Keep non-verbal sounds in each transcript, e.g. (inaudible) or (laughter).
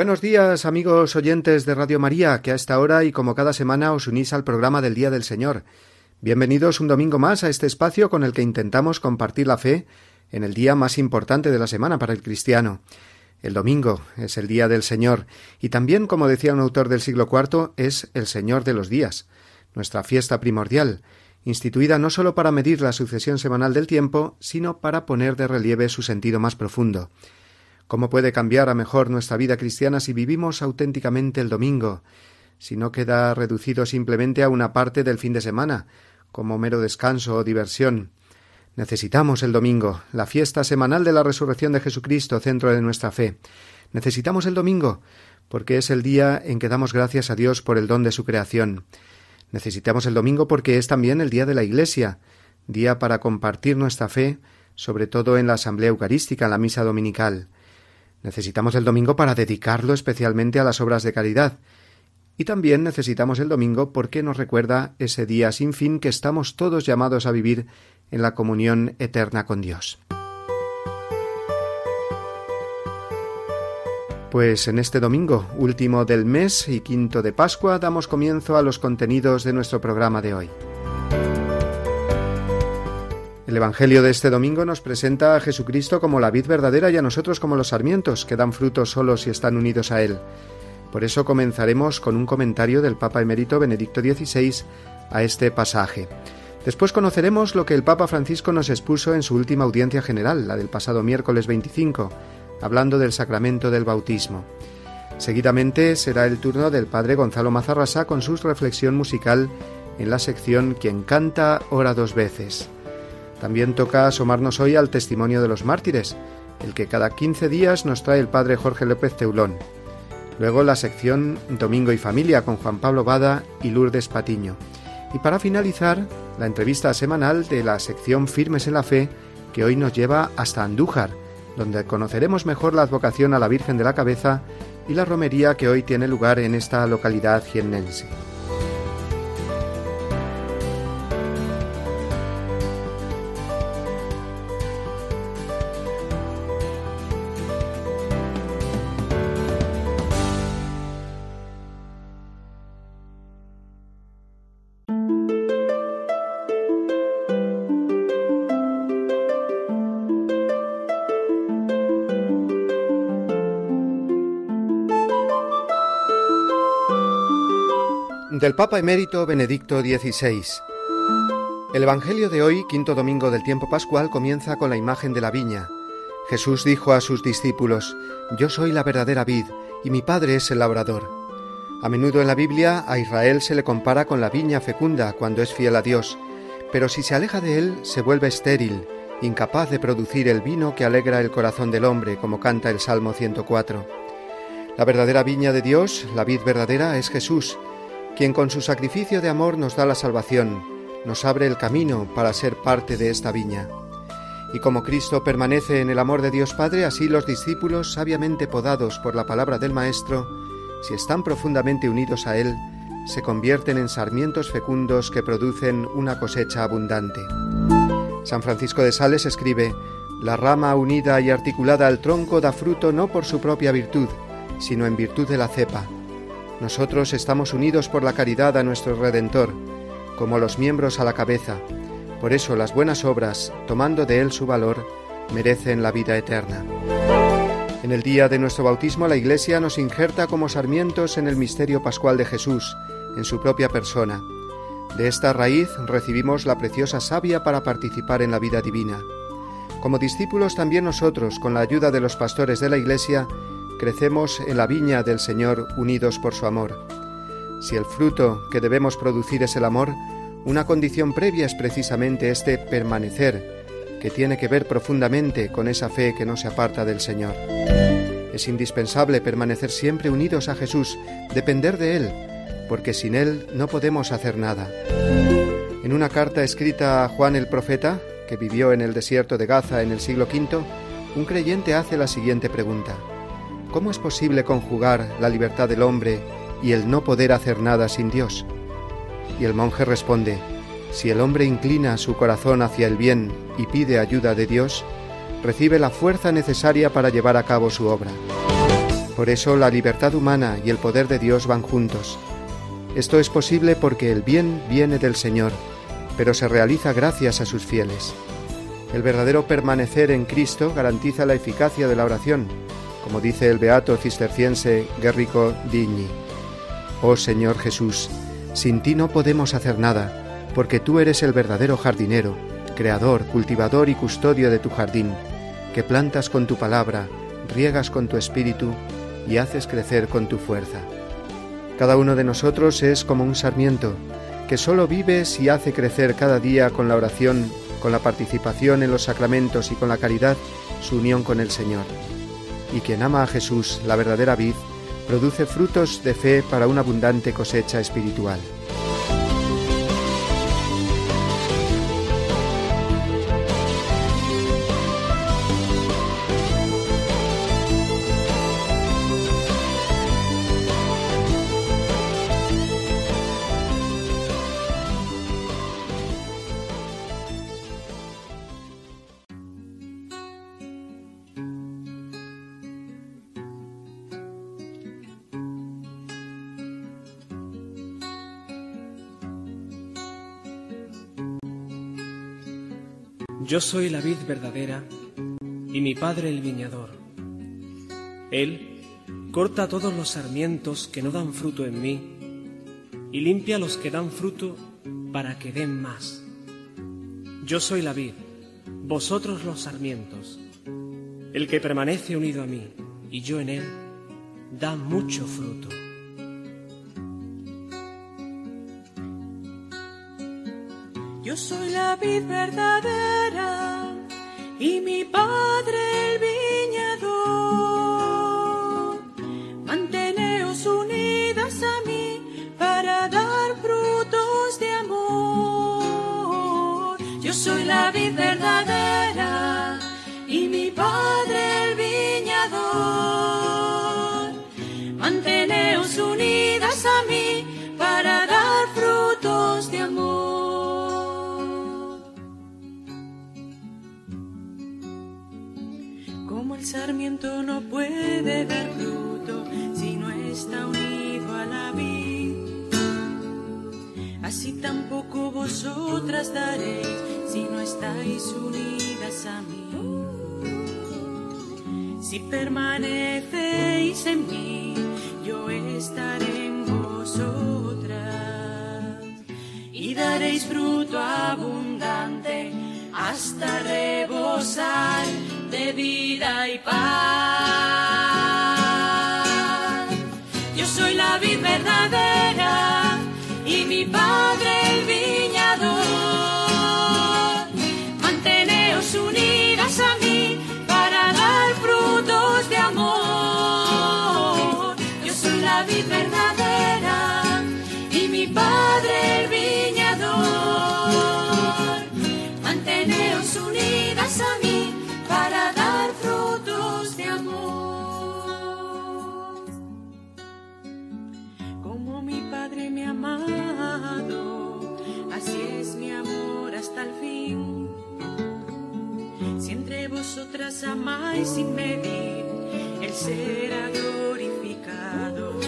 Buenos días, amigos oyentes de Radio María, que a esta hora y como cada semana os unís al programa del Día del Señor. Bienvenidos un domingo más a este espacio con el que intentamos compartir la fe en el día más importante de la semana para el cristiano. El domingo es el Día del Señor y también, como decía un autor del siglo IV, es el Señor de los días, nuestra fiesta primordial, instituida no sólo para medir la sucesión semanal del tiempo, sino para poner de relieve su sentido más profundo. ¿Cómo puede cambiar a mejor nuestra vida cristiana si vivimos auténticamente el domingo, si no queda reducido simplemente a una parte del fin de semana, como mero descanso o diversión? Necesitamos el domingo, la fiesta semanal de la resurrección de Jesucristo, centro de nuestra fe. Necesitamos el domingo, porque es el día en que damos gracias a Dios por el don de su creación. Necesitamos el domingo porque es también el día de la Iglesia, día para compartir nuestra fe, sobre todo en la asamblea eucarística, en la misa dominical. Necesitamos el domingo para dedicarlo especialmente a las obras de caridad. Y también necesitamos el domingo porque nos recuerda ese día sin fin que estamos todos llamados a vivir en la comunión eterna con Dios. Pues en este domingo, último del mes y quinto de Pascua, damos comienzo a los contenidos de nuestro programa de hoy. El Evangelio de este domingo nos presenta a Jesucristo como la vid verdadera y a nosotros como los sarmientos, que dan frutos solos y están unidos a Él. Por eso comenzaremos con un comentario del Papa emérito Benedicto XVI a este pasaje. Después conoceremos lo que el Papa Francisco nos expuso en su última audiencia general, la del pasado miércoles 25, hablando del sacramento del bautismo. Seguidamente será el turno del Padre Gonzalo Mazarrasa con su reflexión musical en la sección Quien canta ora dos veces. También toca asomarnos hoy al testimonio de los mártires, el que cada 15 días nos trae el padre Jorge López Teulón. Luego la sección Domingo y Familia con Juan Pablo Bada y Lourdes Patiño. Y para finalizar, la entrevista semanal de la sección Firmes en la Fe, que hoy nos lleva hasta Andújar, donde conoceremos mejor la advocación a la Virgen de la Cabeza y la romería que hoy tiene lugar en esta localidad jiennense. Del Papa emérito Benedicto XVI. El Evangelio de hoy, quinto domingo del tiempo pascual, comienza con la imagen de la viña. Jesús dijo a sus discípulos, Yo soy la verdadera vid, y mi Padre es el labrador. A menudo en la Biblia a Israel se le compara con la viña fecunda cuando es fiel a Dios, pero si se aleja de él se vuelve estéril, incapaz de producir el vino que alegra el corazón del hombre, como canta el Salmo 104. La verdadera viña de Dios, la vid verdadera, es Jesús, quien con su sacrificio de amor nos da la salvación, nos abre el camino para ser parte de esta viña. Y como Cristo permanece en el amor de Dios Padre, así los discípulos, sabiamente podados por la palabra del Maestro, si están profundamente unidos a Él, se convierten en sarmientos fecundos que producen una cosecha abundante. San Francisco de Sales escribe, La rama unida y articulada al tronco da fruto no por su propia virtud, sino en virtud de la cepa nosotros estamos unidos por la caridad a nuestro Redentor, como los miembros a la cabeza. Por eso las buenas obras, tomando de él su valor, merecen la vida eterna. En el día de nuestro bautismo la Iglesia nos injerta como sarmientos en el misterio pascual de Jesús, en su propia persona. De esta raíz recibimos la preciosa savia para participar en la vida divina. Como discípulos también nosotros, con la ayuda de los pastores de la Iglesia, crecemos en la viña del Señor unidos por su amor. Si el fruto que debemos producir es el amor, Una condición previa es precisamente este permanecer, que tiene que ver profundamente con esa fe que no se aparta del Señor. Es indispensable permanecer siempre unidos a Jesús, depender de Él, porque sin Él no podemos hacer nada. En una carta escrita a Juan el Profeta, que vivió en el desierto de Gaza en el siglo V, un creyente hace la siguiente pregunta. ¿Cómo es posible conjugar la libertad del hombre y el no poder hacer nada sin Dios? Y el monje responde, si el hombre inclina su corazón hacia el bien y pide ayuda de Dios, recibe la fuerza necesaria para llevar a cabo su obra. Por eso la libertad humana y el poder de Dios van juntos. Esto es posible porque el bien viene del Señor, pero se realiza gracias a sus fieles. El verdadero permanecer en Cristo garantiza la eficacia de la oración, como dice el beato cisterciense Guerrico Digni. Oh Señor Jesús, sin ti no podemos hacer nada, porque tú eres el verdadero jardinero, creador, cultivador y custodio de tu jardín, que plantas con tu palabra, riegas con tu espíritu y haces crecer con tu fuerza. Cada uno de nosotros es como un sarmiento, que sólo vive si hace crecer cada día con la oración, con la participación en los sacramentos y con la caridad su unión con el Señor. Y quien ama a Jesús, la verdadera vid, produce frutos de fe para una abundante cosecha espiritual. Yo soy la vid verdadera y mi padre el viñador. Él corta todos los sarmientos que no dan fruto en mí y limpia los que dan fruto para que den más. Yo soy la vid, vosotros los sarmientos. El que permanece unido a mí y yo en él, da mucho fruto. Yo soy la vid verdadera y mi padre el viñador. Manteneos unidas a mí para dar frutos de amor. Yo soy la vid verdadera y mi padre el viñador. Manteneos unidas a mí sarmiento no puede dar fruto si no está unido a la vid, así tampoco vosotras daréis si no estáis unidas a mí. Si permanecéis en mí, yo estaré en vosotras y daréis fruto abundante hasta rebosar vida y paz. Vosotras amáis sin medir, Él será glorificado.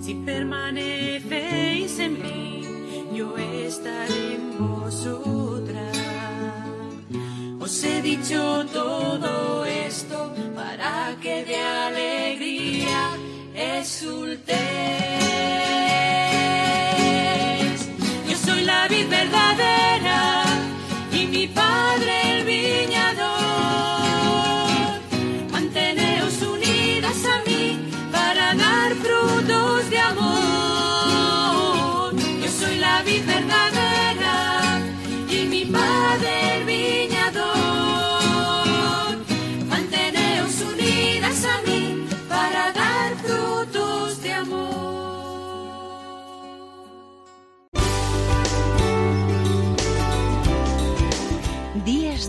Si permanecéis en mí, yo estaré en vosotras. Os he dicho todo esto para que de alegría exultéis.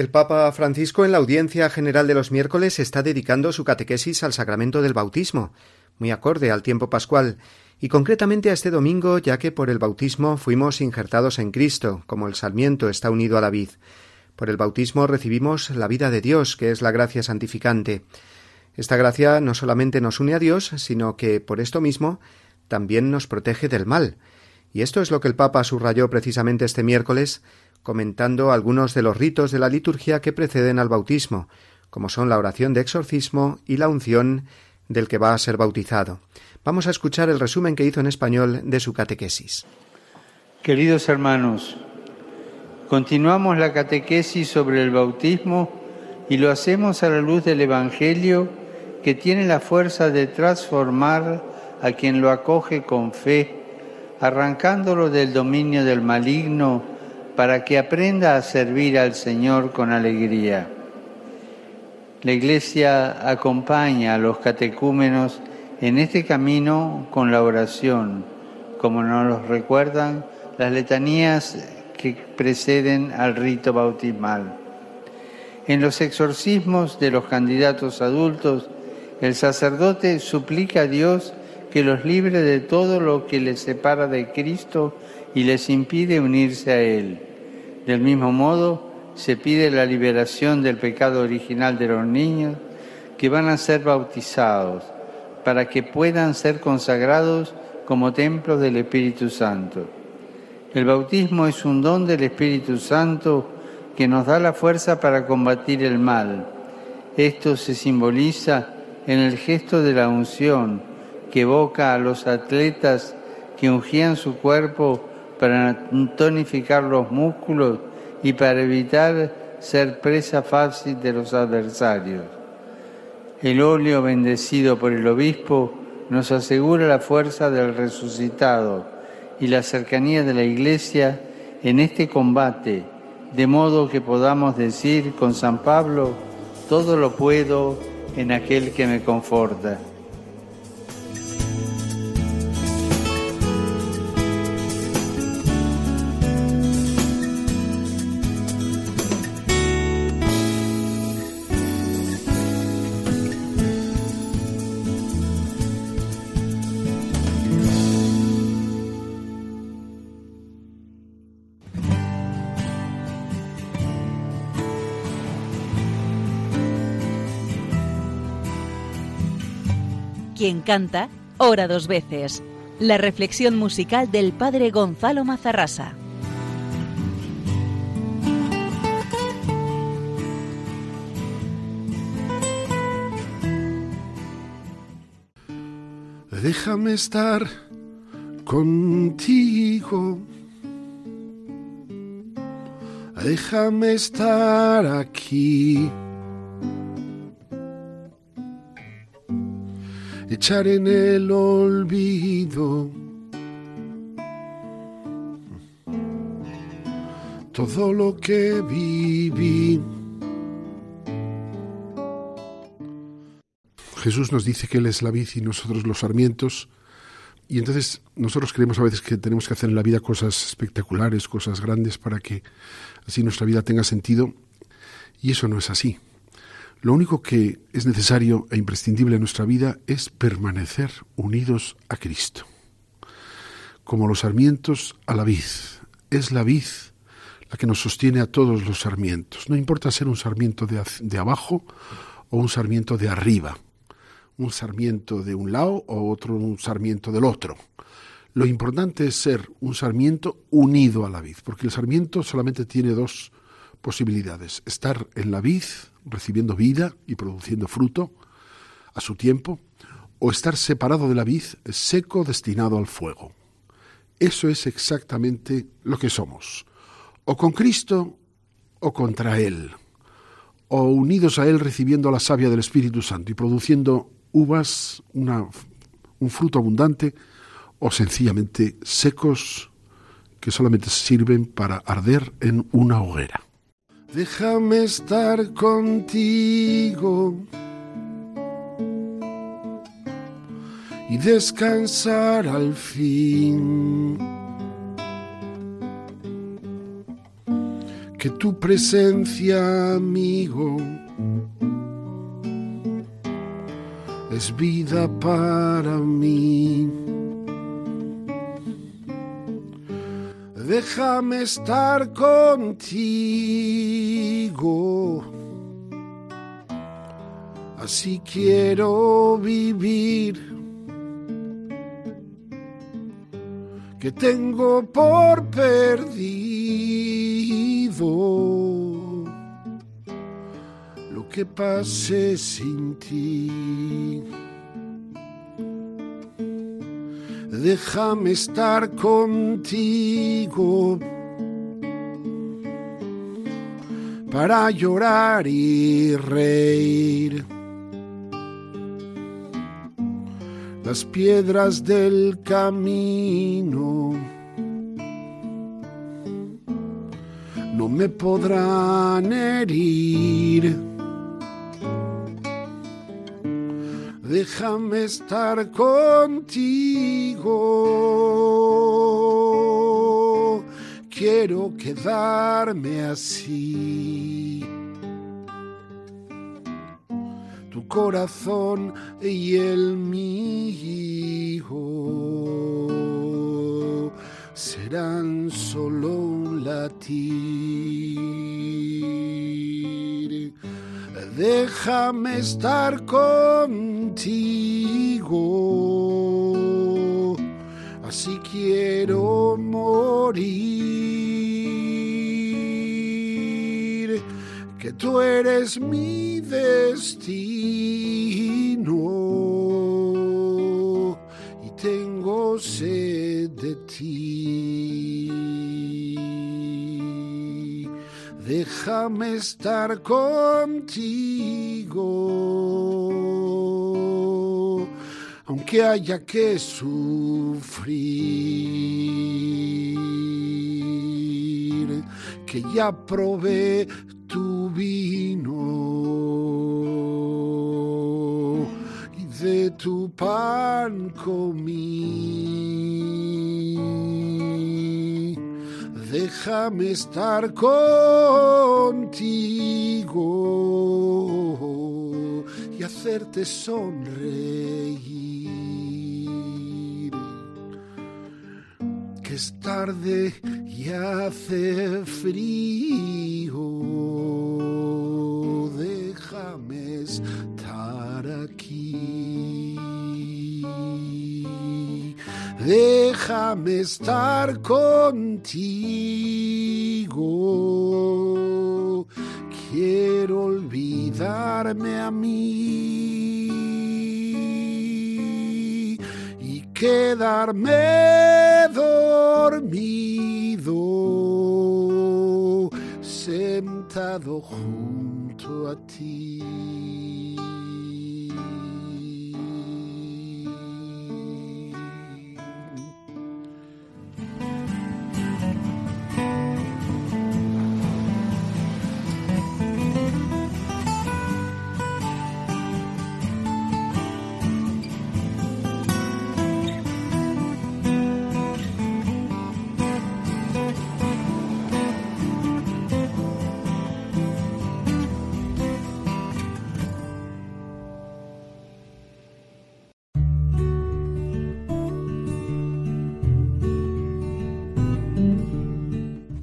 El Papa Francisco en la audiencia general de los miércoles está dedicando su catequesis al sacramento del bautismo, muy acorde al tiempo pascual, y concretamente a este domingo, ya que por el bautismo fuimos injertados en Cristo, como el sarmiento está unido a la vid. Por el bautismo recibimos la vida de Dios, que es la gracia santificante. Esta gracia no solamente nos une a Dios, sino que, por esto mismo, también nos protege del mal. Y esto es lo que el Papa subrayó precisamente este miércoles comentando algunos de los ritos de la liturgia que preceden al bautismo, como son la oración de exorcismo y la unción del que va a ser bautizado. Vamos a escuchar el resumen que hizo en español de su catequesis. Queridos hermanos, continuamos la catequesis sobre el bautismo y lo hacemos a la luz del Evangelio que tiene la fuerza de transformar a quien lo acoge con fe, arrancándolo del dominio del maligno para que aprenda a servir al Señor con alegría. La Iglesia acompaña a los catecúmenos en este camino con la oración, como nos lo recuerdan las letanías que preceden al rito bautismal. En los exorcismos de los candidatos adultos, el sacerdote suplica a Dios que los libre de todo lo que les separa de Cristo y les impide unirse a Él. Del mismo modo, se pide la liberación del pecado original de los niños que van a ser bautizados para que puedan ser consagrados como templos del Espíritu Santo. El bautismo es un don del Espíritu Santo que nos da la fuerza para combatir el mal. Esto se simboliza en el gesto de la unción que evoca a los atletas que ungían su cuerpo para tonificar los músculos y para evitar ser presa fácil de los adversarios. El óleo bendecido por el obispo nos asegura la fuerza del resucitado y la cercanía de la Iglesia en este combate, de modo que podamos decir con San Pablo, todo lo puedo en aquel que me conforta. Quien canta, ora dos veces. La reflexión musical del padre Gonzalo Mazarrasa. Déjame estar contigo. Déjame estar aquí. Echar en el olvido todo lo que viví. Jesús nos dice que Él es la vid y nosotros los sarmientos. Y entonces nosotros creemos a veces que tenemos que hacer en la vida cosas espectaculares, cosas grandes para que así nuestra vida tenga sentido. Y eso no es así. Lo único que es necesario e imprescindible en nuestra vida es permanecer unidos a Cristo. Como los sarmientos a la vid. Es la vid la que nos sostiene a todos los sarmientos. No importa ser un sarmiento de, abajo o un sarmiento de arriba, un sarmiento de un lado o otro un sarmiento del otro. Lo importante es ser un sarmiento unido a la vid, porque el sarmiento solamente tiene dos posibilidades, estar en la vid recibiendo vida y produciendo fruto a su tiempo, o estar separado de la vid, seco destinado al fuego. Eso es exactamente lo que somos, o con Cristo o contra Él, o unidos a Él recibiendo la savia del Espíritu Santo y produciendo uvas, una, un fruto abundante, o sencillamente secos que solamente sirven para arder en una hoguera. Déjame estar contigo y descansar al fin. Que tu presencia, amigo, es vida para mí. Déjame estar contigo. Así quiero vivir que tengo por perdido lo que pase sin ti. Déjame estar contigo para llorar y reír las piedras del camino no me podrán herir. Déjame estar contigo. Quiero quedarme así. corazón y el mío serán solo un latir. Déjame estar contigo, así quiero morir, que tú eres mi destino. Y tengo sed de ti. Déjame estar contigo, aunque haya que sufrir, que ya probé tu vino de tu pan comí. Déjame estar contigo y hacerte sonreír. Que es tarde y hace frío. Déjame estar contigo. Quiero olvidarme a mí y quedarme dormido sentado junto a ti.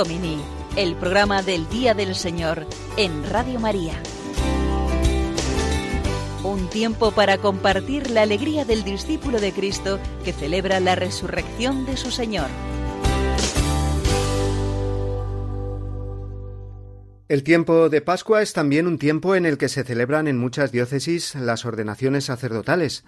Domini, el programa del Día del Señor en Radio María. Un tiempo para compartir la alegría del discípulo de Cristo que celebra la resurrección de su Señor. El tiempo de Pascua es también un tiempo en el que se celebran en muchas diócesis las ordenaciones sacerdotales.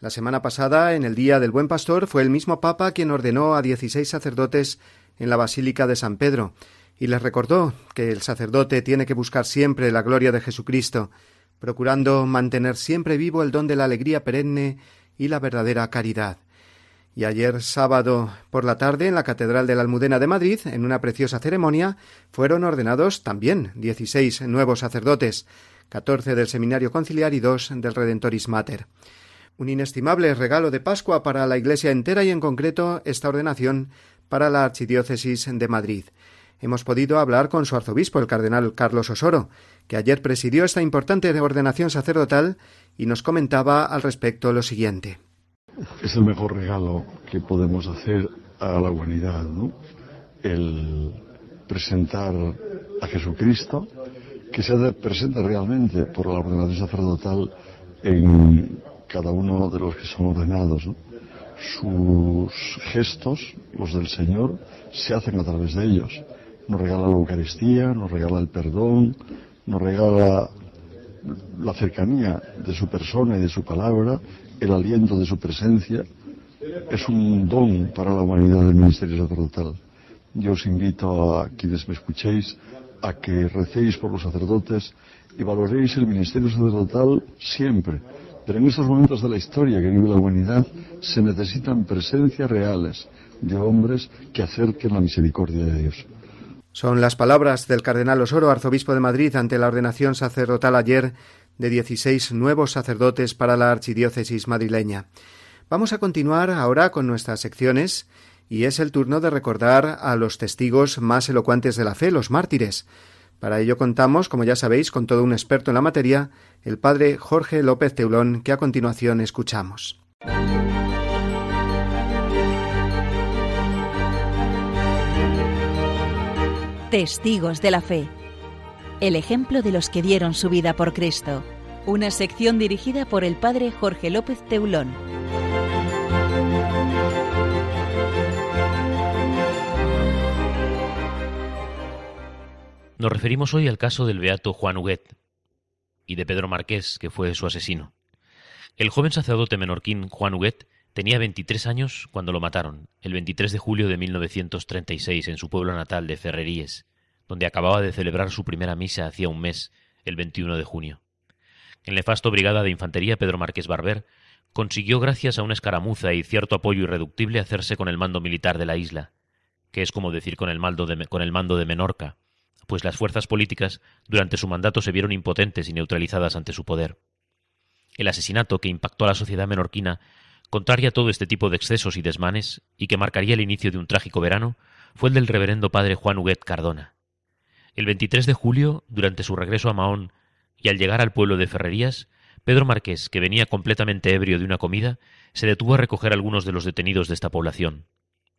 La semana pasada, en el Día del Buen Pastor, fue el mismo Papa quien ordenó a 16 sacerdotes en la Basílica de San Pedro, y les recordó que el sacerdote tiene que buscar siempre la gloria de Jesucristo, procurando mantener siempre vivo el don de la alegría perenne y la verdadera caridad. Y ayer sábado por la tarde en la Catedral de la Almudena de Madrid, en una preciosa ceremonia, fueron ordenados también dieciséis nuevos sacerdotes, catorce del Seminario Conciliar y dos del Redentoris Mater. Un inestimable regalo de Pascua para la Iglesia entera y en concreto esta ordenación para la Archidiócesis de Madrid. Hemos podido hablar con su arzobispo, el cardenal Carlos Osoro, que ayer presidió esta importante ordenación sacerdotal y nos comentaba al respecto lo siguiente. Es el mejor regalo que podemos hacer a la humanidad, ¿no? El presentar a Jesucristo, que se presenta realmente por la ordenación sacerdotal en cada uno de los que son ordenados, ¿no? Sus gestos, los del Señor, se hacen a través de ellos. Nos regala la Eucaristía, nos regala el perdón, nos regala la cercanía de su persona y de su palabra, el aliento de su presencia. Es un don para la humanidad del ministerio sacerdotal. Yo os invito a quienes me escuchéis a que recéis por los sacerdotes y valoréis el ministerio sacerdotal siempre, pero en estos momentos de la historia que vive la humanidad se necesitan presencias reales de hombres que acerquen la misericordia de Dios. Son las palabras del cardenal Osoro, arzobispo de Madrid, ante la ordenación sacerdotal ayer de 16 nuevos sacerdotes para la archidiócesis madrileña. Vamos a continuar ahora con nuestras secciones y es el turno de recordar a los testigos más elocuentes de la fe, los mártires. Para ello contamos, como ya sabéis, con todo un experto en la materia, el padre Jorge López Teulón, que a continuación escuchamos. Testigos de la Fe. El ejemplo de los que dieron su vida por Cristo. Una sección dirigida por el padre Jorge López Teulón. Nos referimos hoy al caso del beato Juan Huguet y de Pedro Marqués, que fue su asesino. El joven sacerdote menorquín Juan Huguet tenía 23 años cuando lo mataron, el 23 de julio de 1936, en su pueblo natal de Ferreríes, donde acababa de celebrar su primera misa hacía un mes, el 21 de junio. En nefasto brigada de infantería Pedro Marqués Barber consiguió, gracias a una escaramuza y cierto apoyo irreductible, hacerse con el mando militar de la isla, que es como decir con el con el mando de Menorca, pues las fuerzas políticas durante su mandato se vieron impotentes y neutralizadas ante su poder. El asesinato que impactó a la sociedad menorquina, contraria a todo este tipo de excesos y desmanes, y que marcaría el inicio de un trágico verano, fue el del reverendo padre Juan Huguet Cardona. El 23 de julio, durante su regreso a Mahón, y al llegar al pueblo de Ferrerías, Pedro Marqués, que venía completamente ebrio de una comida, se detuvo a recoger algunos de los detenidos de esta población.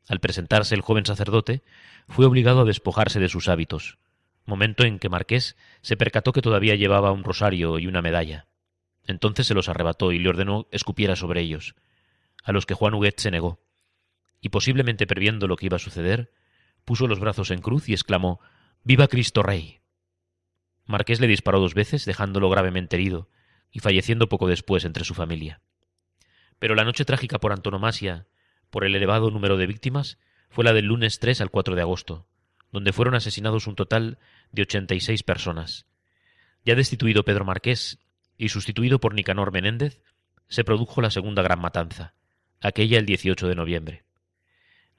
Al presentarse el joven sacerdote, fue obligado a despojarse de sus hábitos, momento en que Marqués se percató que todavía llevaba un rosario y una medalla. Entonces se los arrebató y le ordenó escupiera sobre ellos, a los que Juan Huguet se negó, y posiblemente previendo lo que iba a suceder, puso los brazos en cruz y exclamó Viva Cristo Rey. Marqués le disparó dos veces, dejándolo gravemente herido, y falleciendo poco después entre su familia. Pero la noche trágica por antonomasia, por el elevado número de víctimas, fue la del lunes 3 al 4 de agosto, donde fueron asesinados un total de ochenta y seis personas. Ya destituido Pedro Marqués y sustituido por Nicanor Menéndez, se produjo la segunda gran matanza, aquella el 18 de noviembre.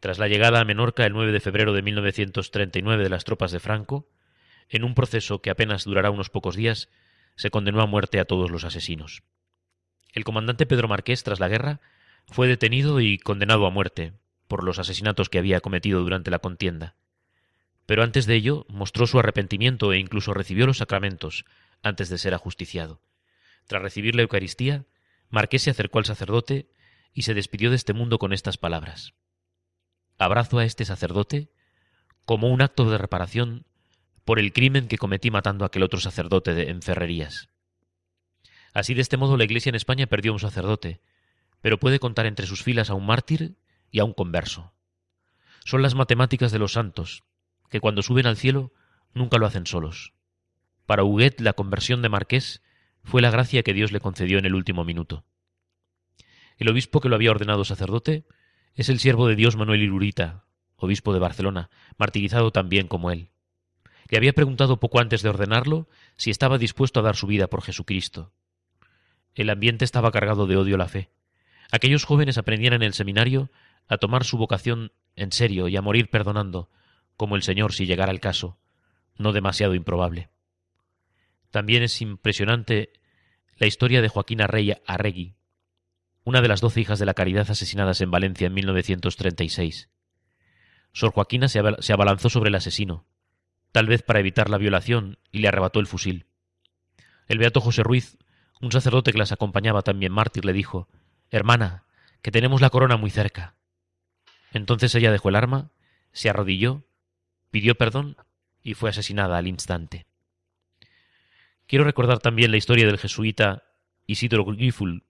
Tras la llegada a Menorca el 9 de febrero de 1939 de las tropas de Franco, en un proceso que apenas durará unos pocos días, se condenó a muerte a todos los asesinos. El comandante Pedro Marqués, tras la guerra, Fue detenido y condenado a muerte por los asesinatos que había cometido durante la contienda. Pero antes de ello mostró su arrepentimiento e incluso recibió los sacramentos antes de ser ajusticiado. Tras recibir la Eucaristía, Marqués se acercó al sacerdote y se despidió de este mundo con estas palabras. Abrazo a este sacerdote como un acto de reparación por el crimen que cometí matando a aquel otro sacerdote de, en Ferrerías. Así de este modo la Iglesia en España perdió a un sacerdote, pero puede contar entre sus filas a un mártir y a un converso. Son las matemáticas de los santos, que cuando suben al cielo nunca lo hacen solos. Para Huguet la conversión de Marqués fue la gracia que Dios le concedió en el último minuto. El obispo que lo había ordenado sacerdote es el siervo de Dios Manuel Irurita, obispo de Barcelona, martirizado también como él. Le había preguntado poco antes de ordenarlo si estaba dispuesto a dar su vida por Jesucristo. El ambiente estaba cargado de odio a la fe. Aquellos jóvenes aprendían en el seminario a tomar su vocación en serio y a morir perdonando, como el Señor si llegara el caso, no demasiado improbable. También es impresionante la historia de Joaquina Rey Arregui, una de las doce hijas de la caridad asesinadas en Valencia en 1936. Sor Joaquina se abalanzó sobre el asesino, tal vez para evitar la violación, y le arrebató el fusil. El beato José Ruiz, un sacerdote que las acompañaba también mártir, le dijo Hermana, que tenemos la corona muy cerca. Entonces ella dejó el arma, se arrodilló pidió perdón y fue asesinada al instante. Quiero recordar también la historia del jesuita Isidro Giful,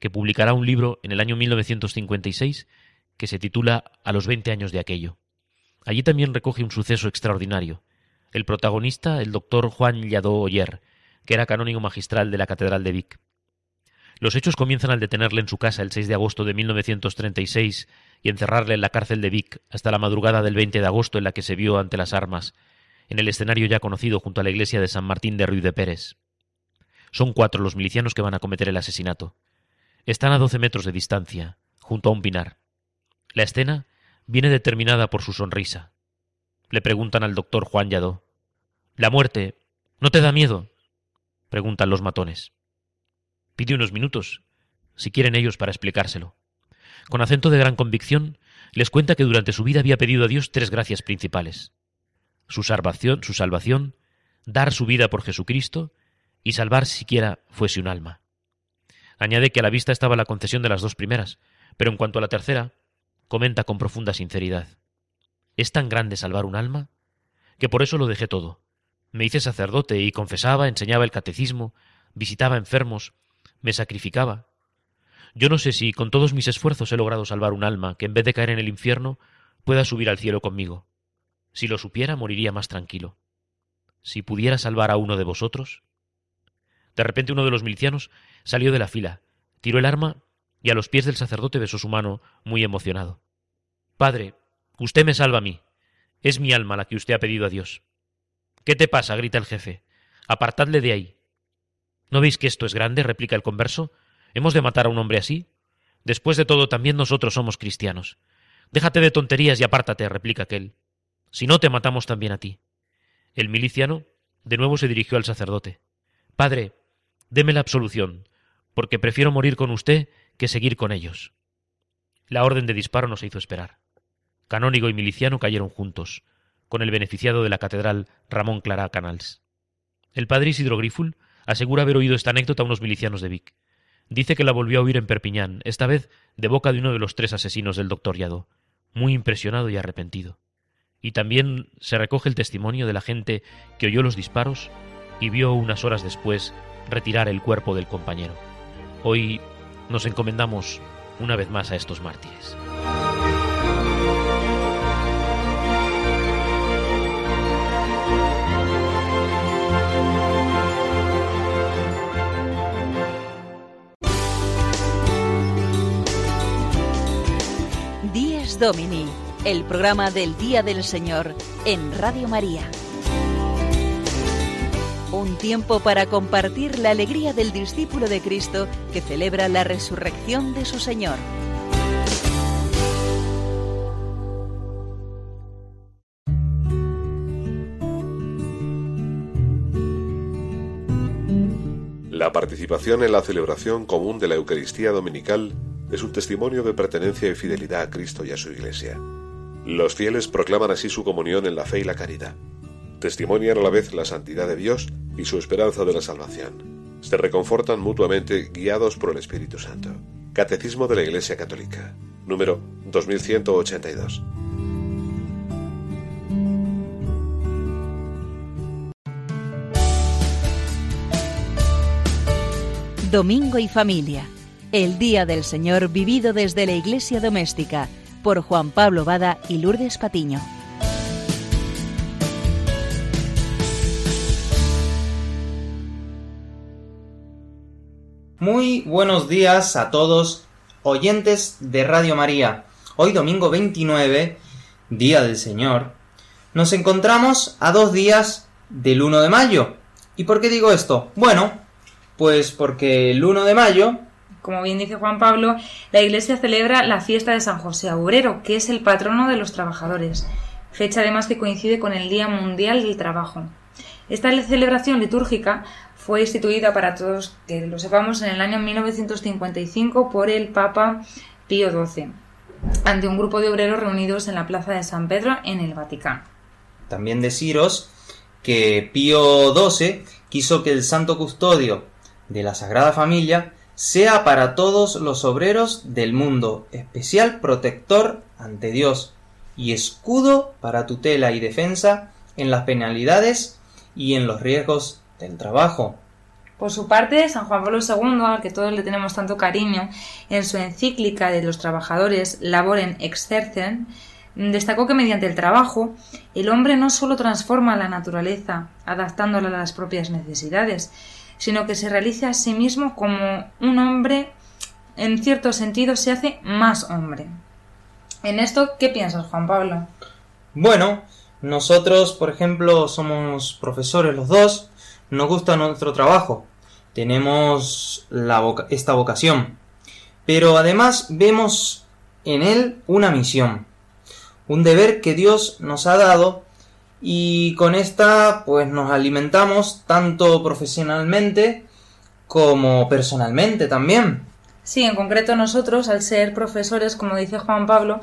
que publicará un libro en el año 1956 que se titula A los veinte años de aquello. Allí también recoge un suceso extraordinario. El protagonista, el doctor Juan Lladó Oyer, que era canónigo magistral de la Catedral de Vic. Los hechos comienzan al detenerle en su casa el 6 de agosto de 1936 y encerrarle en la cárcel de Vic hasta la madrugada del 20 de agosto en la que se vio ante las armas, en el escenario ya conocido junto a la iglesia de San Martín de Ruy de Pérez. Son cuatro los milicianos que van a cometer el asesinato. Están a doce metros de distancia, junto a un pinar. La escena viene determinada por su sonrisa. Le preguntan al doctor Juan Lladó. La muerte. ¿No te da miedo? preguntan los matones. Pide unos minutos, si quieren ellos, para explicárselo. Con acento de gran convicción, les cuenta que durante su vida había pedido a Dios tres gracias principales. Su salvación, su salvación, dar su vida por Jesucristo y salvar siquiera fuese un alma. Añade que a la vista estaba la concesión de las dos primeras, pero en cuanto a la tercera, comenta con profunda sinceridad. Es tan grande salvar un alma que por eso lo dejé todo. Me hice sacerdote y confesaba, enseñaba el catecismo, visitaba enfermos, me sacrificaba. Yo no sé si con todos mis esfuerzos he logrado salvar un alma que en vez de caer en el infierno pueda subir al cielo conmigo. Si lo supiera, moriría más tranquilo. Si pudiera salvar a uno de vosotros. De repente uno de los milicianos salió de la fila, tiró el arma y a los pies del sacerdote besó su mano, muy emocionado. Padre, usted me salva a mí. Es mi alma la que usted ha pedido a Dios. ¿Qué te pasa? grita el jefe. Apartadle de ahí. ¿No veis que esto es grande? replica el converso. ¿Hemos de matar a un hombre así? Después de todo, también nosotros somos cristianos. Déjate de tonterías y apártate, replica aquel. Si no, te matamos también a ti. El miliciano de nuevo se dirigió al sacerdote. Padre, deme la absolución, porque prefiero morir con usted que seguir con ellos. La orden de disparo no se hizo esperar. Canónigo y miliciano cayeron juntos, con el beneficiado de la catedral Ramón Clara Canals. El padre Isidro Griful asegura haber oído esta anécdota a unos milicianos de Vic. Dice que la volvió a oír en Perpiñán, esta vez de boca de uno de los tres asesinos del doctor Yadó, muy impresionado y arrepentido. Y también se recoge el testimonio de la gente que oyó los disparos y vio unas horas después retirar el cuerpo del compañero. Hoy nos encomendamos una vez más a estos mártires. Domini, el programa del Día del Señor en Radio María. Un tiempo para compartir la alegría del discípulo de Cristo que celebra la resurrección de su Señor. La participación en la celebración común de la Eucaristía Dominical es un testimonio de pertenencia y fidelidad a Cristo y a su Iglesia. Los fieles proclaman así su comunión en la fe y la caridad. Testimonian a la vez la santidad de Dios y su esperanza de la salvación. Se reconfortan mutuamente guiados por el Espíritu Santo. Catecismo de la Iglesia Católica, número 2182. Domingo y familia. El Día del Señor vivido desde la Iglesia Doméstica por Juan Pablo Bada y Lourdes Patiño. Muy buenos días a todos, oyentes de Radio María. Hoy domingo 29, Día del Señor, nos encontramos a dos días del 1 de mayo. ¿Y por qué digo esto? Bueno, pues porque el 1 de mayo como bien dice Juan Pablo, la Iglesia celebra la fiesta de San José Obrero, que es el patrono de los trabajadores, fecha además que coincide con el Día Mundial del Trabajo. Esta celebración litúrgica fue instituida para todos que lo sepamos en el año 1955 por el Papa Pío XII, ante un grupo de obreros reunidos en la Plaza de San Pedro en el Vaticano. También deciros que Pío XII quiso que el Santo Custodio de la Sagrada Familia sea para todos los obreros del mundo especial protector ante Dios y escudo para tutela y defensa en las penalidades y en los riesgos del trabajo. Por su parte, San Juan Pablo II, al que todos le tenemos tanto cariño, en su encíclica de los trabajadores Laboren Exercen, destacó que mediante el trabajo el hombre no sólo transforma la naturaleza, adaptándola a las propias necesidades, sino que se realiza a sí mismo como un hombre, en cierto sentido, se hace más hombre. En esto, ¿qué piensas, Juan Pablo? Bueno, nosotros, por ejemplo, somos profesores los dos, nos gusta nuestro trabajo, tenemos esta vocación, pero además vemos en él una misión, un deber que Dios nos ha dado y con esta pues nos alimentamos tanto profesionalmente como personalmente también. Sí, en concreto nosotros, al ser profesores, como dice Juan Pablo,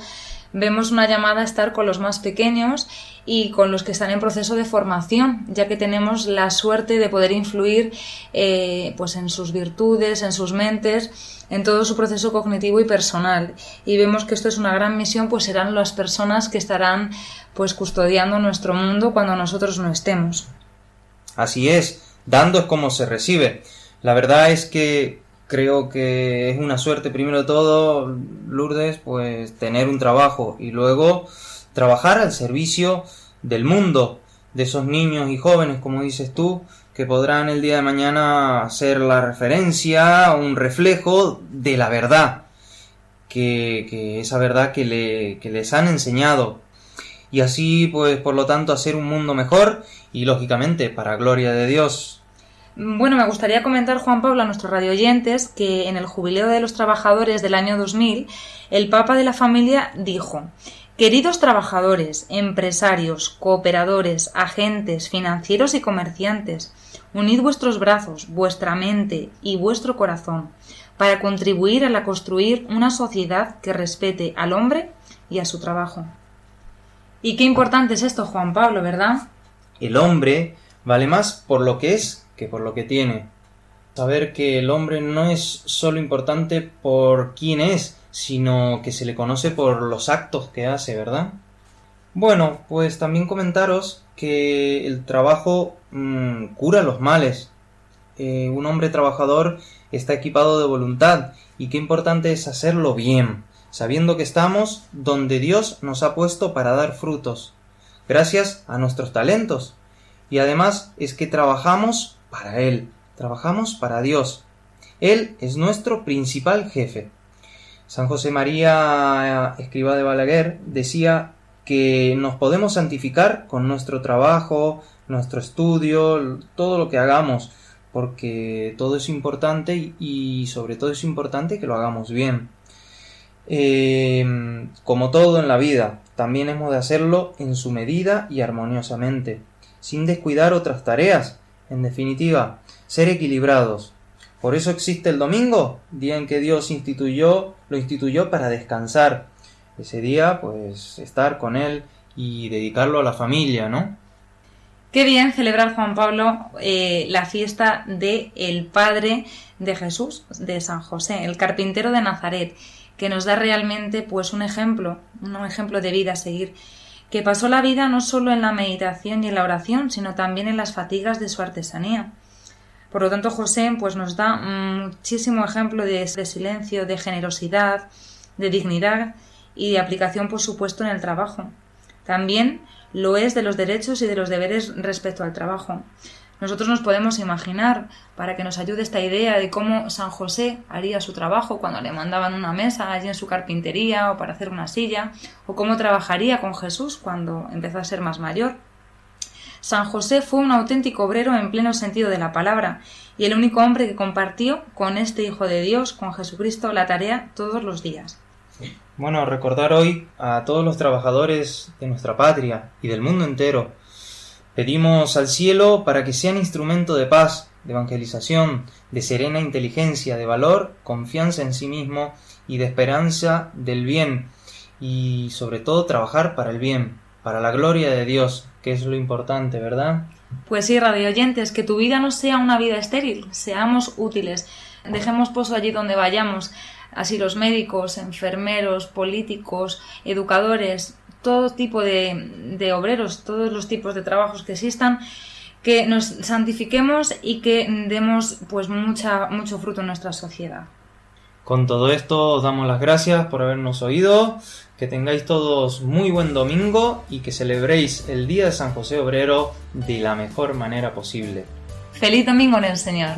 vemos una llamada a estar con los más pequeños y con los que están en proceso de formación, ya que tenemos la suerte de poder influir eh, pues en sus virtudes, en sus mentes, en todo su proceso cognitivo y personal. Y vemos que esto es una gran misión, pues serán las personas que estarán pues custodiando nuestro mundo cuando nosotros no estemos. Así es, dando es como se recibe. La verdad es que creo que es una suerte primero de todo, Lourdes, pues tener un trabajo y luego trabajar al servicio del mundo, de esos niños y jóvenes, como dices tú, que podrán el día de mañana ser la referencia, un reflejo de la verdad, que, esa verdad que, le, que les han enseñado y así pues por lo tanto hacer un mundo mejor y lógicamente para gloria de Dios. Bueno, me gustaría comentar, Juan Pablo, a nuestros radioyentes que en el Jubileo de los Trabajadores del año 2000, el Papa de la Familia dijo Queridos trabajadores, empresarios, cooperadores, agentes, financieros y comerciantes, unid vuestros brazos, vuestra mente y vuestro corazón para contribuir a la construir una sociedad que respete al hombre y a su trabajo. Y qué importante es esto, Juan Pablo, ¿verdad? El hombre vale más por lo que es que por lo que tiene. Saber que el hombre no es solo importante por quién es, sino que se le conoce por los actos que hace, ¿verdad? Bueno, pues también comentaros que el trabajo mm, cura los males. Eh, un hombre trabajador está equipado de voluntad y qué importante es hacerlo bien sabiendo que estamos donde Dios nos ha puesto para dar frutos, gracias a nuestros talentos. Y además es que trabajamos para Él, trabajamos para Dios. Él es nuestro principal jefe. San José María, escriba de Balaguer, decía que nos podemos santificar con nuestro trabajo, nuestro estudio, todo lo que hagamos, porque todo es importante y sobre todo es importante que lo hagamos bien. Eh, como todo en la vida, también hemos de hacerlo en su medida y armoniosamente, sin descuidar otras tareas. En definitiva, ser equilibrados. Por eso existe el domingo, día en que Dios instituyó, lo instituyó para descansar. Ese día, pues, estar con Él y dedicarlo a la familia, ¿no? Qué bien celebrar, Juan Pablo, eh, la fiesta de el Padre de Jesús, de San José, el carpintero de Nazaret, que nos da realmente pues un ejemplo, un ejemplo de vida a seguir, que pasó la vida no solo en la meditación y en la oración, sino también en las fatigas de su artesanía. Por lo tanto, José pues, nos da muchísimo ejemplo de, de silencio, de generosidad, de dignidad y de aplicación, por supuesto, en el trabajo. También lo es de los derechos y de los deberes respecto al trabajo. Nosotros nos podemos imaginar, para que nos ayude esta idea de cómo San José haría su trabajo cuando le mandaban una mesa allí en su carpintería o para hacer una silla, o cómo trabajaría con Jesús cuando empezó a ser más mayor. San José fue un auténtico obrero en pleno sentido de la palabra, y el único hombre que compartió con este Hijo de Dios, con Jesucristo, la tarea todos los días. Bueno, recordar hoy a todos los trabajadores de nuestra patria y del mundo entero. Pedimos al cielo para que sean instrumento de paz, de evangelización, de serena inteligencia, de valor, confianza en sí mismo y de esperanza del bien, y sobre todo trabajar para el bien, para la gloria de Dios, que es lo importante, ¿verdad? Pues sí, radio oyentes, que tu vida no sea una vida estéril, seamos útiles, dejemos pozo allí donde vayamos, así los médicos, enfermeros, políticos, educadores, todo tipo de, de obreros, todos los tipos de trabajos que existan, que nos santifiquemos y que demos pues mucha, mucho fruto en nuestra sociedad. Con todo esto os damos las gracias por habernos oído, que tengáis todos muy buen domingo y que celebréis el Día de San José Obrero de la mejor manera posible. Feliz domingo en el Señor.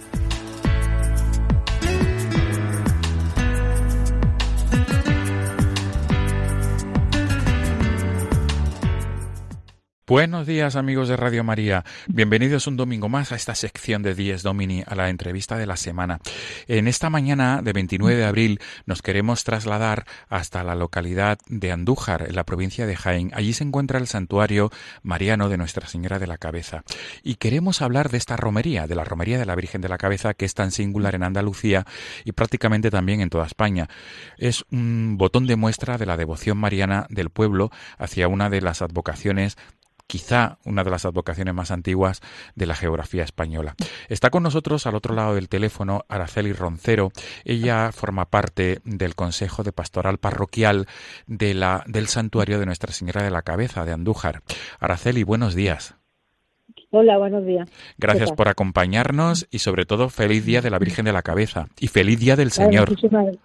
Buenos días amigos de Radio María, bienvenidos un domingo más a esta sección de Dies Domini, a la entrevista de la semana. En esta mañana de 29 de abril nos queremos trasladar hasta la localidad de Andújar, en la provincia de Jaén. Allí se encuentra el santuario mariano de Nuestra Señora de la Cabeza. Y queremos hablar de esta romería, de la romería de la Virgen de la Cabeza, que es tan singular en Andalucía y prácticamente también en toda España. Es un botón de muestra de la devoción mariana del pueblo hacia una de las advocaciones quizá una de las advocaciones más antiguas de la geografía española. Está con nosotros al otro lado del teléfono Araceli Roncero. Ella forma parte del Consejo de Pastoral Parroquial de la, del Santuario de Nuestra Señora de la Cabeza de Andújar. Araceli, buenos días. Hola, buenos días. Gracias por acompañarnos y sobre todo feliz día de la Virgen de la Cabeza y feliz día del Señor. muchísimas,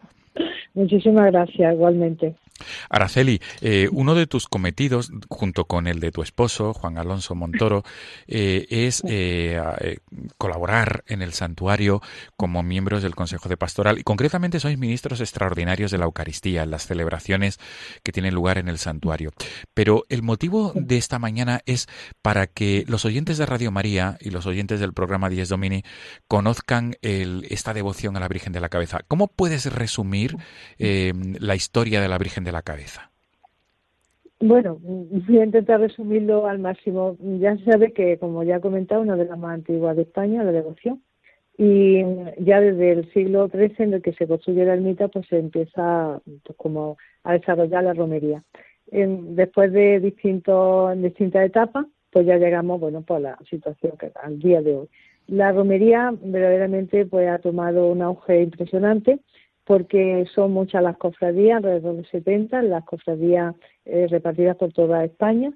muchísimas gracias, igualmente. Araceli, eh, uno de tus cometidos, junto con el de tu esposo, Juan Alonso Montoro, (clears throat) eh, es eh, colaborar en el santuario como miembros del Consejo de Pastoral y concretamente sois ministros extraordinarios de la Eucaristía en las celebraciones que tienen lugar en el santuario. Pero el motivo de esta mañana es para que los oyentes de Radio María y los oyentes del programa Diez Domini conozcan esta devoción a la Virgen de la Cabeza. ¿Cómo puedes resumir la historia de la Virgen de la Cabeza? Bueno, voy a intentar resumirlo al máximo. Ya se sabe que, como ya he comentado, una de las más antiguas de España, la devoción. Y ya desde el siglo XIII, en el que se construye la ermita, pues se empieza pues, como a desarrollar la romería. después de distintos, distintas etapas, pues ya llegamos, bueno, pues a la situación que al día de hoy. La romería verdaderamente pues ha tomado un auge impresionante porque son muchas las cofradías, alrededor de 70, las cofradías eh, repartidas por toda España.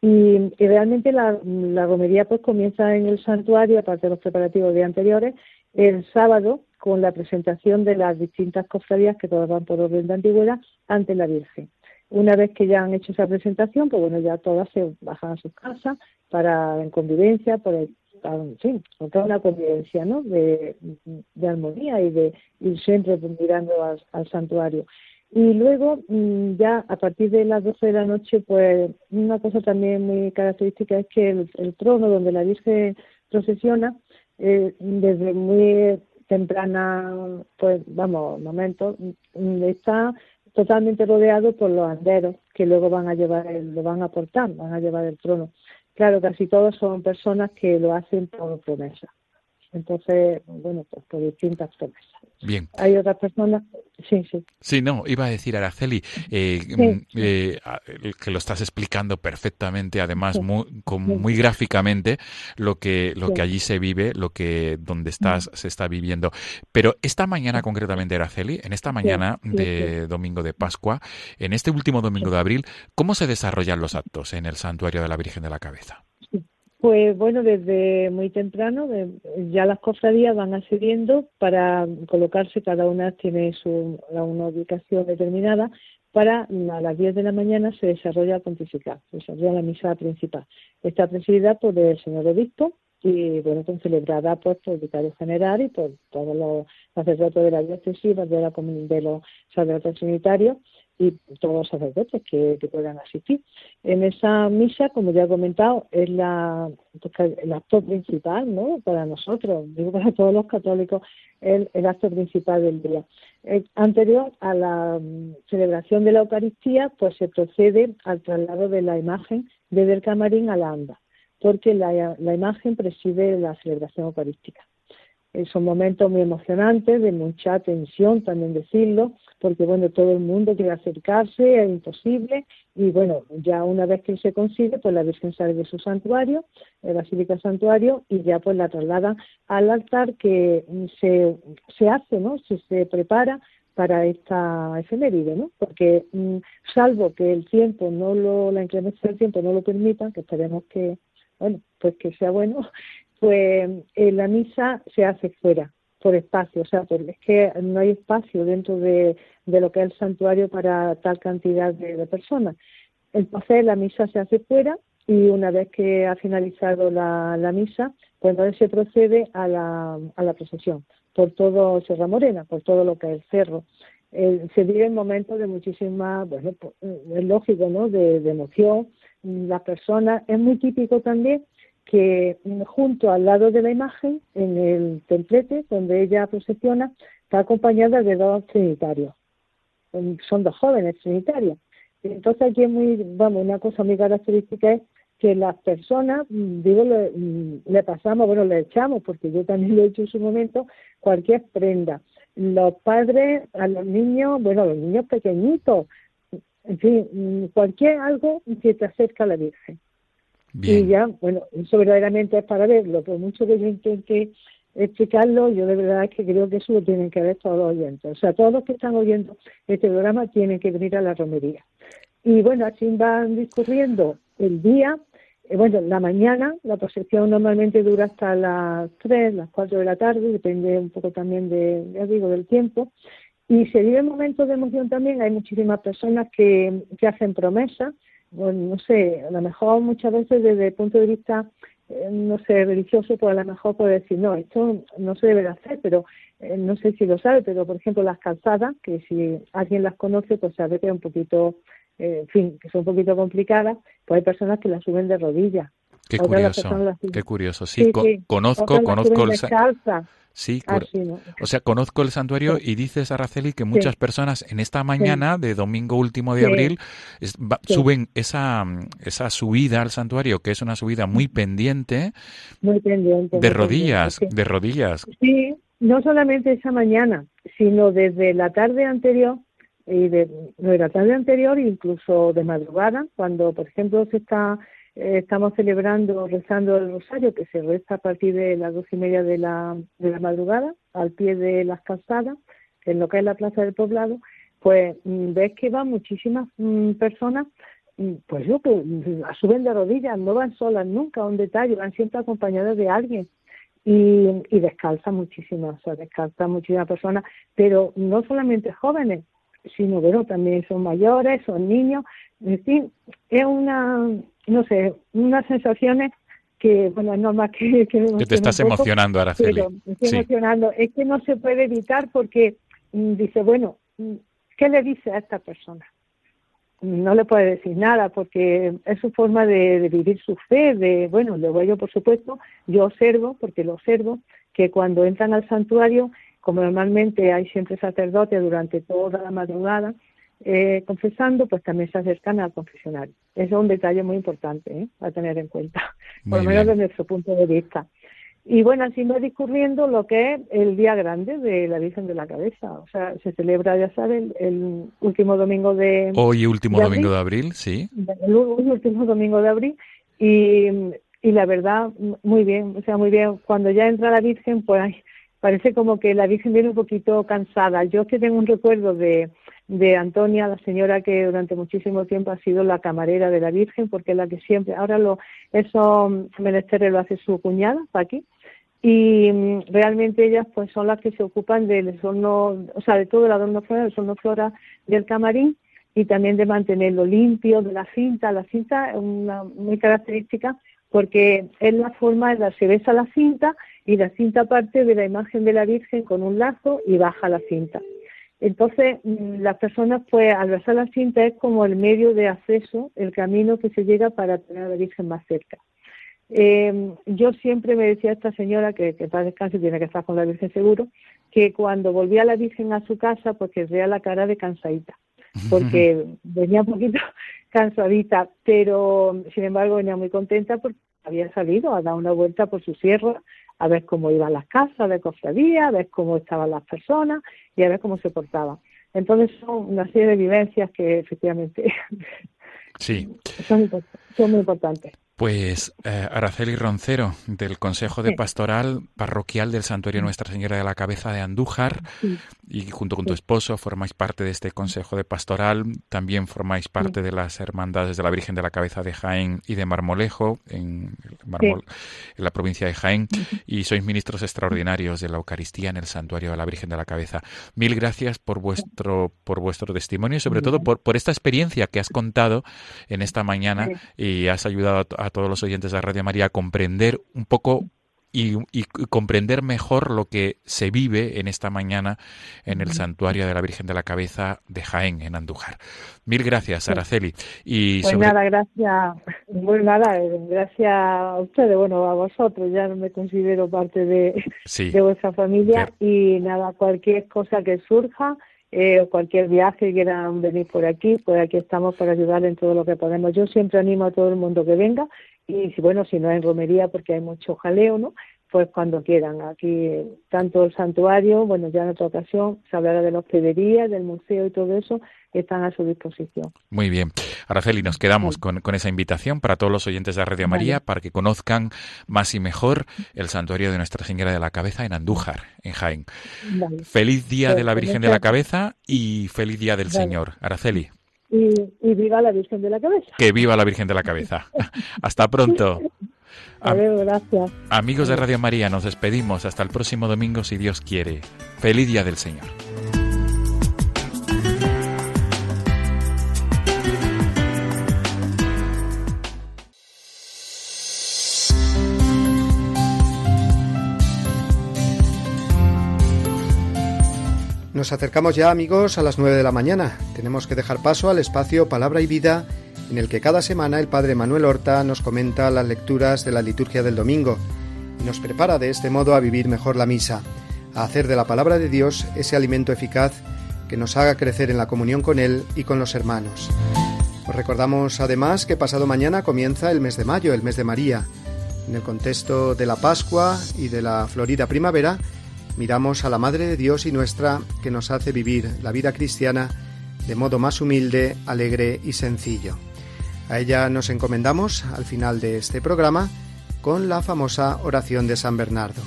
Y, realmente la, romería pues comienza en el santuario, aparte de los preparativos de anteriores, el sábado con la presentación de las distintas cofradías que todas van por orden de antigüedad ante la Virgen. Una vez que ya han hecho esa presentación, pues bueno, ya todas se bajan a sus casas para en convivencia, por el, en fin, toda una convivencia, ¿no? De, armonía y de ir siempre mirando al, santuario. Y luego, mm, ya a partir de las 12 de la noche, pues una cosa también muy característica es que el, trono donde la Virgen procesiona, eh, desde muy temprana, pues vamos, momento, mm, está totalmente rodeado por los anderos que luego van a llevar, lo van a portar, van a llevar el trono. Claro, casi todos son personas que lo hacen por promesa. Entonces, bueno, pues por distintas promesas. Bien. Hay otras personas, sí, sí. Sí, no, iba a decir Araceli, eh, mm, eh, que lo estás explicando perfectamente, además muy, muy gráficamente lo que lo que allí se vive, lo que donde estás se está viviendo. Pero esta mañana concretamente, Araceli, en esta mañana de domingo de Pascua, en este último domingo de abril, ¿cómo se desarrollan los actos en el santuario de la Virgen de la Cabeza? Pues bueno, desde muy temprano ya las cofradías van accediendo para colocarse, cada una tiene su, una ubicación determinada, para a las 10 de la mañana se desarrolla el pontifical, se desarrolla la misa principal. Está presidida por el señor obispo y bueno, pues celebrada pues, por el vicario general y por todos los sacerdotes de la diócesis, de, la, de los sacerdotes trinitarios y todos los sacerdotes que, puedan asistir. En esa misa, como ya he comentado, es la, el acto principal, ¿no? Para nosotros, digo para todos los católicos, el, el acto principal del día. Anterior a la mm, celebración de la Eucaristía, pues se procede al traslado de la imagen desde el camarín a la anda, porque la, imagen preside la celebración eucarística. Son momentos muy emocionantes, de mucha tensión, también decirlo, porque bueno, todo el mundo quiere acercarse, es imposible, y bueno, ya una vez que se consigue, pues la Virgen sale de su santuario, la Basílica Santuario, y ya pues la traslada al altar que se, se hace, ¿no? Se, se prepara para esta efeméride, ¿no? Porque mm, salvo que el tiempo no lo, la inclemencia del tiempo no lo permita, que esperemos que, bueno, pues que sea bueno, (laughs) pues eh, la misa se hace fuera, por espacio, o sea, porque es que no hay espacio dentro de, lo que es el santuario para tal cantidad de, personas. Entonces la misa se hace fuera y una vez que ha finalizado la, misa, pues entonces se procede a la, a la procesión por todo Sierra Morena, por todo lo que es el cerro. se vive en momentos de muchísima, bueno, pues, es lógico, ¿no?, de, de emoción. Las personas, es muy típico también que junto al lado de la imagen, en el templete donde ella procesiona, está acompañada de dos trinitarios. Son dos jóvenes trinitarios. Entonces aquí es muy, vamos, una cosa muy característica es que las personas, digo, le, pasamos, bueno, le echamos, porque yo también (laughs) lo he hecho en su momento, cualquier prenda. Los padres, a los niños, bueno, los niños pequeñitos, en fin, cualquier algo que te acerca a la Virgen. Y ya, bueno, eso verdaderamente es para verlo, por mucho que yo intente explicarlo, yo de verdad es que creo que eso lo tienen que ver todos los oyentes. O sea, todos los que están oyendo este programa tienen que venir a la romería. Y bueno, así van discurriendo el día. Eh, bueno, la mañana, la procesión normalmente dura hasta las 3, las 4 de la tarde, depende un poco también de, ya digo, del tiempo. Y se vive momentos de emoción también, hay muchísimas personas que, que hacen promesas, bueno, no sé, a lo mejor muchas veces desde el punto de vista, eh, no sé, religioso, pues a lo mejor puede decir, no, esto no se debe de hacer, pero eh, no sé si lo sabe, pero por ejemplo las calzadas, que si alguien las conoce, pues sabe que es un poquito, eh, en fin, que son un poquito complicadas, pues hay personas que las suben de rodillas. Qué curioso, qué curioso. Sí, conozco, conozco el... Sí, o sea, conozco el santuario y dices, Araceli, que muchas personas en esta mañana de domingo último de abril suben esa, esa subida al santuario, que es una subida muy pendiente, muy pendiente de rodillas, de rodillas. Sí, no solamente esa mañana, sino desde la tarde anterior y de, de la tarde anterior incluso de madrugada, cuando por ejemplo se está eh, estamos celebrando, rezando el rosario, que se reza a partir de las dos y media de la, de la madrugada, al pie de las calzadas, en lo que es la plaza del poblado, pues mm, ves que van muchísimas mm, personas, mm, pues yo que suben de rodillas, no van solas nunca, un detalle, van siempre acompañadas de alguien. Y, y descalzan muchísimas, o sea, descalzan muchísimas personas, pero no solamente jóvenes, sino bueno, también son mayores, son niños, en fin, es una, no sé, unas sensaciones que, bueno, es normal que... (laughs) Que, te estás emocionando, Araceli. estoy emocionando. Es que no se puede evitar porque mm, dice, bueno, mm, ¿qué le dice a esta persona? No le puede decir nada porque es su forma de, vivir su fe, de, bueno, luego yo, por supuesto, yo observo, porque lo observo, que cuando entran al santuario, como normalmente hay siempre sacerdotes durante toda la madrugada, eh, confesando, pues también se acercan al confesionario. Eso es un detalle muy importante ¿eh? a tener en cuenta, por lo menos desde nuestro punto de vista. Y bueno, así va discurriendo lo que es el día grande de la Virgen de la Cabeza. O sea, se celebra, ya saben, el último domingo de. Hoy, último domingo de abril, sí. El último domingo de abril. Y, y la verdad, muy bien. O sea, muy bien. Cuando ya entra la Virgen, pues parece como que la Virgen viene un poquito cansada. Yo que tengo un recuerdo de de Antonia, la señora que durante muchísimo tiempo ha sido la camarera de la Virgen, porque es la que siempre, ahora lo, eso menesteres lo hace su cuñada, aquí, y mm, realmente ellas pues son las que se ocupan del horno, o sea, de todo el adorno flora, el horno flora del camarín, y también de mantenerlo limpio, de la cinta, la cinta es una muy característica porque es la forma en la que se besa la cinta y la cinta parte de la imagen de la Virgen con un lazo y baja la cinta. Entonces, las personas, pues, al besar la cinta es como el medio de acceso, el camino que se llega para tener a la Virgen más cerca. Eh, yo siempre me decía a esta señora, que, que para descanso tiene que estar con la Virgen seguro, que cuando volvía la Virgen a su casa, pues que vea la cara de cansadita, (laughs) porque venía un poquito (laughs) cansadita, pero sin embargo venía muy contenta porque había salido a dar una vuelta por su sierra a ver cómo iban las casas de cofradía, a ver cómo estaban las personas y a ver cómo se portaban. Entonces son una serie de vivencias que efectivamente (laughs) sí. son, son muy importantes. Pues eh, Araceli Roncero, del Consejo de Pastoral Parroquial del Santuario Nuestra Señora de la Cabeza de Andújar, y junto con tu esposo formáis parte de este Consejo de Pastoral, también formáis parte de las Hermandades de la Virgen de la Cabeza de Jaén y de Marmolejo, en, en la provincia de Jaén, y sois ministros extraordinarios de la Eucaristía en el Santuario de la Virgen de la Cabeza. Mil gracias por vuestro, por vuestro testimonio y sobre todo por, por esta experiencia que has contado en esta mañana y has ayudado a todos los oyentes de Radio María a comprender un poco y, comprender mejor lo que se vive en esta mañana en el santuario de la Virgen de la Cabeza de Jaén, en Andújar. Mil gracias, Araceli. Y pues nada, gracias, pues nada, gracias a ustedes, bueno, a vosotros, ya no me considero parte de, de vuestra familia y nada, cualquier cosa que surja, eh, o cualquier viaje que quieran venir por aquí, pues aquí estamos para ayudar en todo lo que podemos. Yo siempre animo a todo el mundo que venga y si bueno, si no en romería porque hay mucho jaleo, ¿no? Pues cuando quieran. Aquí tanto el santuario, bueno, ya en otra ocasión se hablará de la hospedería, del museo y todo eso, están a su disposición. Muy bien. Araceli, nos quedamos con, esa invitación para todos los oyentes de Radio María para que conozcan más y mejor el santuario de Nuestra Señora de la Cabeza en Andújar, en Jaén. Feliz Día de la Virgen de la Cabeza y feliz Día del Señor. Araceli. Y, y, viva la Virgen de la Cabeza. Que viva la Virgen de la Cabeza. (laughs) Hasta pronto. gracias. Amigos de Radio María, nos despedimos hasta el próximo domingo si Dios quiere. Feliz Día del Señor. Nos acercamos ya amigos a las 9 de la mañana. Tenemos que dejar paso al espacio Palabra y Vida en el que cada semana el Padre Manuel Horta nos comenta las lecturas de la liturgia del domingo y nos prepara de este modo a vivir mejor la misa, a hacer de la palabra de Dios ese alimento eficaz que nos haga crecer en la comunión con Él y con los hermanos. Os recordamos además que pasado mañana comienza el mes de mayo, el mes de María. En el contexto de la Pascua y de la florida primavera, miramos a la Madre de Dios y nuestra que nos hace vivir la vida cristiana de modo más humilde, alegre y sencillo. A ella nos encomendamos al final de este programa con la famosa oración de San Bernardo.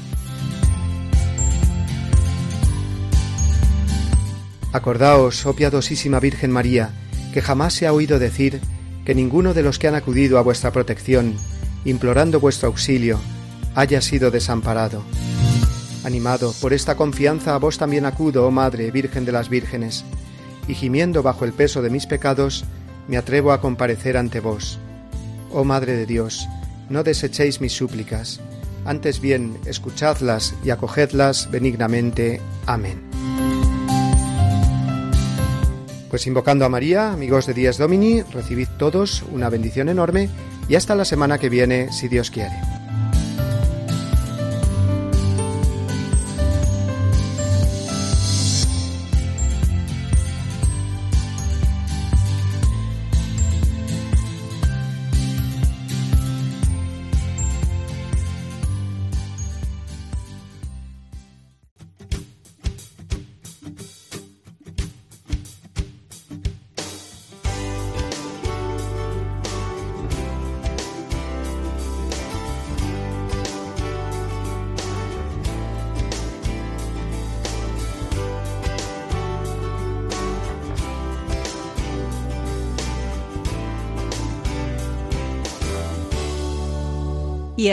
Acordaos, oh piadosísima Virgen María, que jamás se ha oído decir que ninguno de los que han acudido a vuestra protección, implorando vuestro auxilio, haya sido desamparado. Animado por esta confianza, a vos también acudo, oh Madre, Virgen de las Vírgenes, y gimiendo bajo el peso de mis pecados, me atrevo a comparecer ante vos. Oh Madre de Dios, no desechéis mis súplicas, antes bien escuchadlas y acogedlas benignamente. Amén. Pues invocando a María, amigos de Días Domini, recibid todos una bendición enorme y hasta la semana que viene, si Dios quiere.